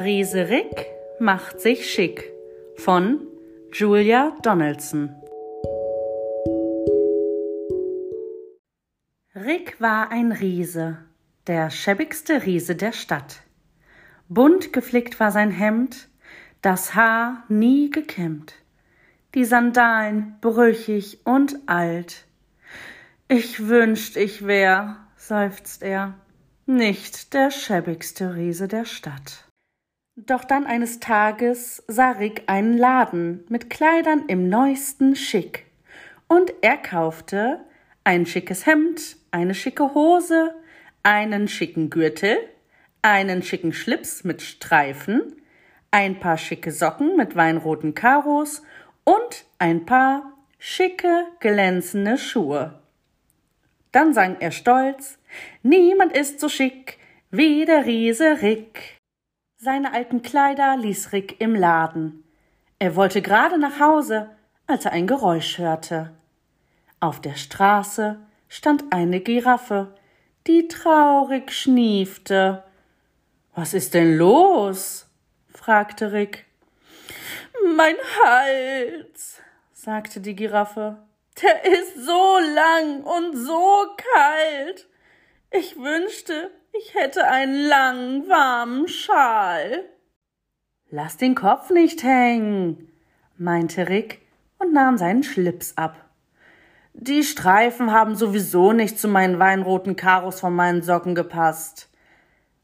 Riese Rick macht sich schick von Julia Donaldson. Rick war ein Riese, der schäbigste Riese der Stadt. Bunt geflickt war sein Hemd, das Haar nie gekämmt, die Sandalen brüchig und alt. Ich wünscht, ich wär, seufzt er, nicht der schäbigste Riese der Stadt. Doch dann eines Tages sah Rick einen Laden mit Kleidern im neuesten Schick. Und er kaufte ein schickes Hemd, eine schicke Hose, einen schicken Gürtel, einen schicken Schlips mit Streifen, ein paar schicke Socken mit weinroten Karos und ein paar schicke, glänzende Schuhe. Dann sang er stolz, Niemand ist so schick wie der Riese Rick. Seine alten Kleider ließ Rick im Laden. Er wollte gerade nach Hause, als er ein Geräusch hörte. Auf der Straße stand eine Giraffe, die traurig schniefte. Was ist denn los? fragte Rick. Mein Hals, sagte die Giraffe. Der ist so lang und so kalt. Ich wünschte, ich hätte einen langen, warmen Schal. Lass den Kopf nicht hängen, meinte Rick und nahm seinen Schlips ab. Die Streifen haben sowieso nicht zu meinen weinroten Karos von meinen Socken gepasst,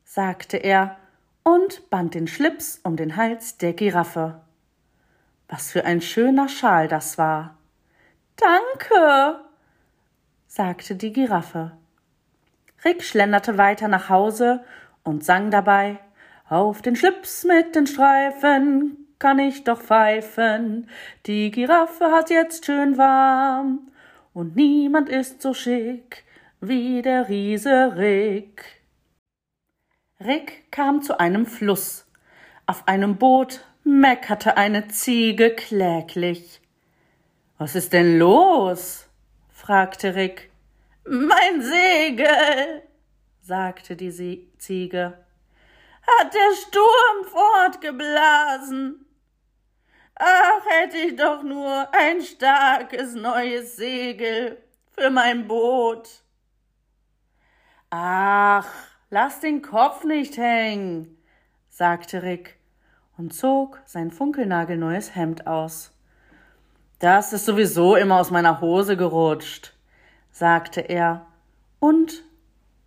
sagte er und band den Schlips um den Hals der Giraffe. Was für ein schöner Schal das war. Danke, sagte die Giraffe. Rick schlenderte weiter nach Hause und sang dabei Auf den Schlips mit den Streifen kann ich doch pfeifen, die Giraffe hat jetzt schön warm, und niemand ist so schick wie der Riese Rick. Rick kam zu einem Fluss. Auf einem Boot meckerte eine Ziege kläglich. Was ist denn los? fragte Rick. Mein Segel, sagte die Ziege, hat der Sturm fortgeblasen. Ach, hätte ich doch nur ein starkes neues Segel für mein Boot. Ach, lass den Kopf nicht hängen, sagte Rick und zog sein funkelnagelneues Hemd aus. Das ist sowieso immer aus meiner Hose gerutscht sagte er und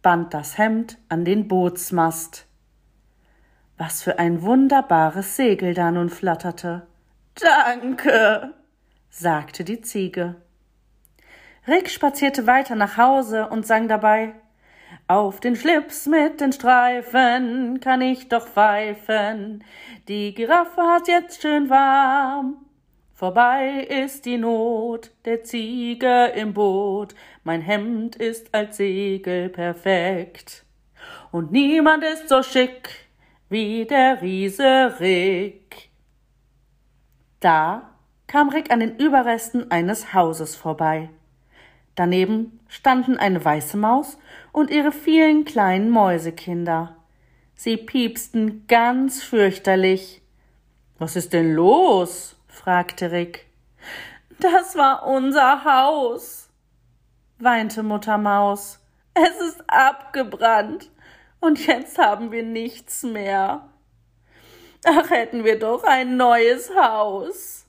band das Hemd an den Bootsmast. Was für ein wunderbares Segel da nun flatterte. Danke, sagte die Ziege. Rick spazierte weiter nach Hause und sang dabei Auf den Schlips mit den Streifen kann ich doch pfeifen, die Giraffe hat jetzt schön warm. Vorbei ist die Not der Ziege im Boot, mein Hemd ist als Segel perfekt. Und niemand ist so schick wie der Riese Rick. Da kam Rick an den Überresten eines Hauses vorbei. Daneben standen eine weiße Maus und ihre vielen kleinen Mäusekinder. Sie piepsten ganz fürchterlich. Was ist denn los? Fragte Rick. Das war unser Haus, weinte Mutter Maus. Es ist abgebrannt und jetzt haben wir nichts mehr. Ach, hätten wir doch ein neues Haus.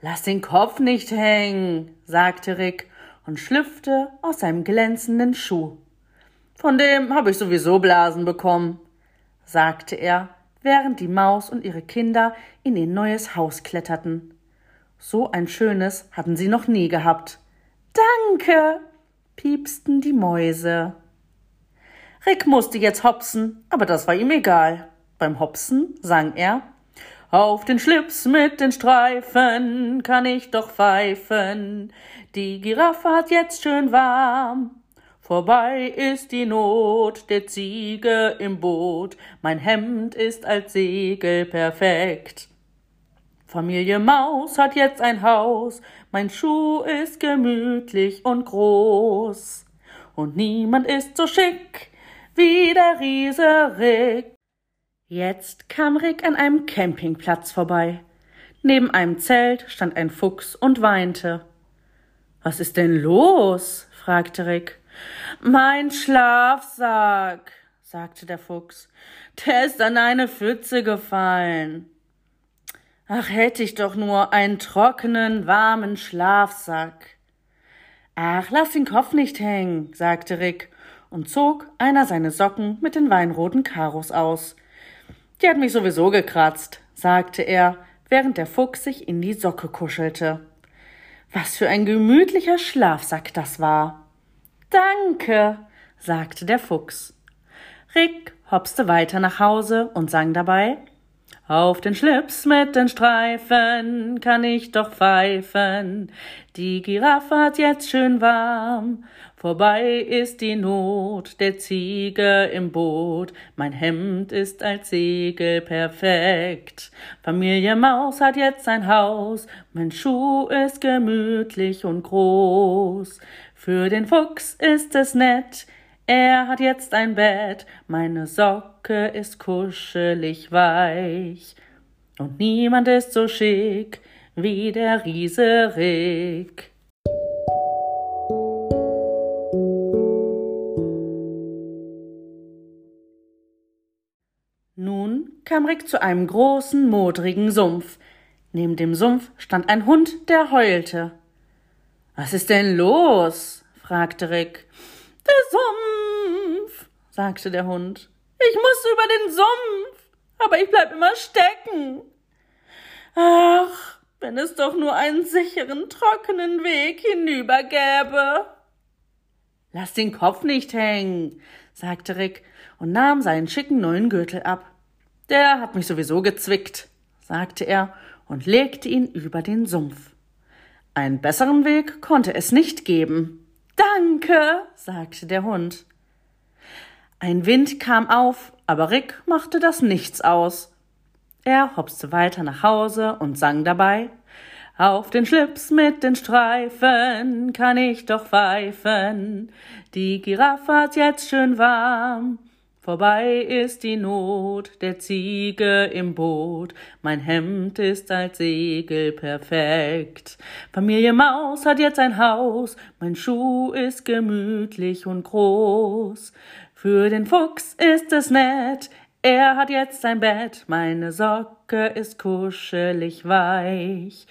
Lass den Kopf nicht hängen, sagte Rick und schlüpfte aus seinem glänzenden Schuh. Von dem habe ich sowieso Blasen bekommen, sagte er während die Maus und ihre Kinder in ihr neues Haus kletterten. So ein schönes hatten sie noch nie gehabt. Danke, piepsten die Mäuse. Rick musste jetzt hopsen, aber das war ihm egal. Beim Hopsen sang er Auf den Schlips mit den Streifen kann ich doch pfeifen. Die Giraffe hat jetzt schön warm. Vorbei ist die Not der Ziege im Boot, mein Hemd ist als Segel perfekt. Familie Maus hat jetzt ein Haus, mein Schuh ist gemütlich und groß. Und niemand ist so schick wie der Riese Rick. Jetzt kam Rick an einem Campingplatz vorbei. Neben einem Zelt stand ein Fuchs und weinte. Was ist denn los? fragte Rick. Mein Schlafsack, sagte der Fuchs. Der ist an eine Pfütze gefallen. Ach, hätte ich doch nur einen trockenen, warmen Schlafsack. Ach, lass den Kopf nicht hängen, sagte Rick und zog einer seine Socken mit den weinroten Karos aus. Die hat mich sowieso gekratzt, sagte er, während der Fuchs sich in die Socke kuschelte. Was für ein gemütlicher Schlafsack das war. Danke, sagte der Fuchs. Rick hopste weiter nach Hause und sang dabei auf den Schlips mit den Streifen kann ich doch pfeifen. Die Giraffe hat jetzt schön warm. Vorbei ist die Not der Ziege im Boot. Mein Hemd ist als Segel perfekt. Familie Maus hat jetzt ein Haus. Mein Schuh ist gemütlich und groß. Für den Fuchs ist es nett. Er hat jetzt ein Bett, meine Socke ist kuschelig weich. Und niemand ist so schick wie der Riese Rick. Nun kam Rick zu einem großen, modrigen Sumpf. Neben dem Sumpf stand ein Hund, der heulte. Was ist denn los? fragte Rick. Der Sumpf, sagte der Hund. Ich muss über den Sumpf, aber ich bleib immer stecken. Ach, wenn es doch nur einen sicheren, trockenen Weg hinüber gäbe. Lass den Kopf nicht hängen, sagte Rick und nahm seinen schicken neuen Gürtel ab. Der hat mich sowieso gezwickt, sagte er und legte ihn über den Sumpf. Einen besseren Weg konnte es nicht geben. Danke, sagte der Hund. Ein Wind kam auf, aber Rick machte das nichts aus. Er hopste weiter nach Hause und sang dabei Auf den Schlips mit den Streifen kann ich doch pfeifen, die Giraffe hat jetzt schön warm, Vorbei ist die Not der Ziege im Boot, mein Hemd ist als Segel perfekt. Familie Maus hat jetzt ein Haus, mein Schuh ist gemütlich und groß. Für den Fuchs ist es nett, er hat jetzt ein Bett, meine Socke ist kuschelig weich.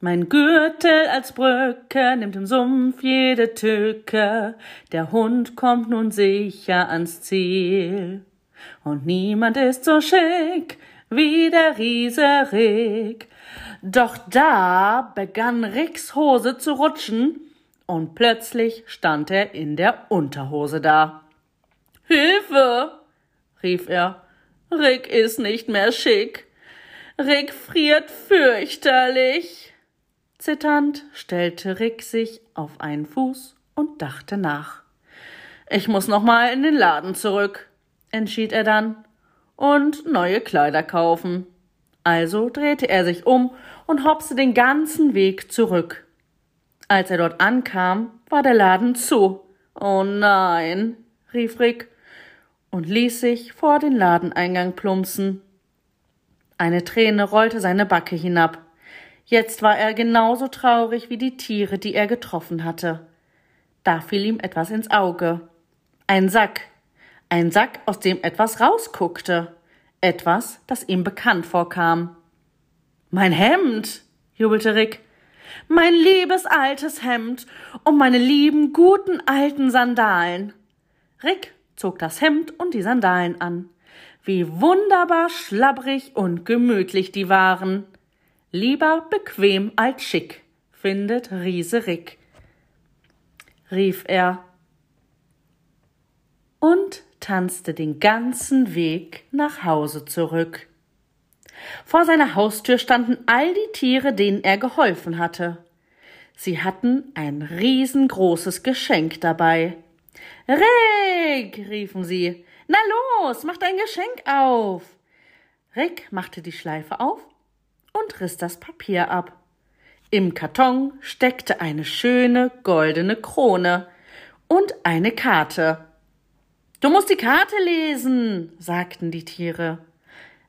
Mein Gürtel als Brücke nimmt im Sumpf jede Tücke, der Hund kommt nun sicher ans Ziel. Und niemand ist so schick wie der Riese Rick. Doch da begann Ricks Hose zu rutschen, und plötzlich stand er in der Unterhose da. Hilfe! rief er. Rick ist nicht mehr schick. Rick friert fürchterlich. Zitternd stellte Rick sich auf einen Fuß und dachte nach. Ich muss noch mal in den Laden zurück, entschied er dann, und neue Kleider kaufen. Also drehte er sich um und hopste den ganzen Weg zurück. Als er dort ankam, war der Laden zu. Oh nein, rief Rick und ließ sich vor den Ladeneingang plumpsen. Eine Träne rollte seine Backe hinab. Jetzt war er genauso traurig wie die Tiere, die er getroffen hatte. Da fiel ihm etwas ins Auge. Ein Sack. Ein Sack, aus dem etwas rausguckte. Etwas, das ihm bekannt vorkam. Mein Hemd, jubelte Rick. Mein liebes altes Hemd und meine lieben guten alten Sandalen. Rick zog das Hemd und die Sandalen an. Wie wunderbar schlabbrig und gemütlich die waren. Lieber bequem als schick, findet Riese Rick, rief er und tanzte den ganzen Weg nach Hause zurück. Vor seiner Haustür standen all die Tiere, denen er geholfen hatte. Sie hatten ein riesengroßes Geschenk dabei. Rick, riefen sie, na los, mach dein Geschenk auf. Rick machte die Schleife auf und riss das Papier ab. Im Karton steckte eine schöne goldene Krone und eine Karte. Du musst die Karte lesen, sagten die Tiere.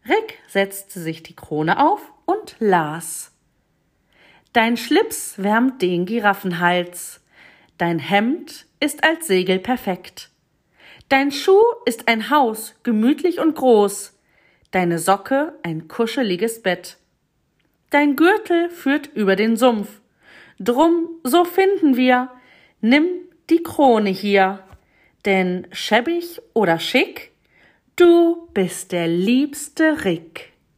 Rick setzte sich die Krone auf und las. Dein Schlips wärmt den Giraffenhals, dein Hemd ist als Segel perfekt. Dein Schuh ist ein Haus, gemütlich und groß, deine Socke ein kuscheliges Bett. Dein Gürtel führt über den Sumpf, drum, so finden wir, nimm die Krone hier, denn schäbig oder schick, du bist der liebste Rick.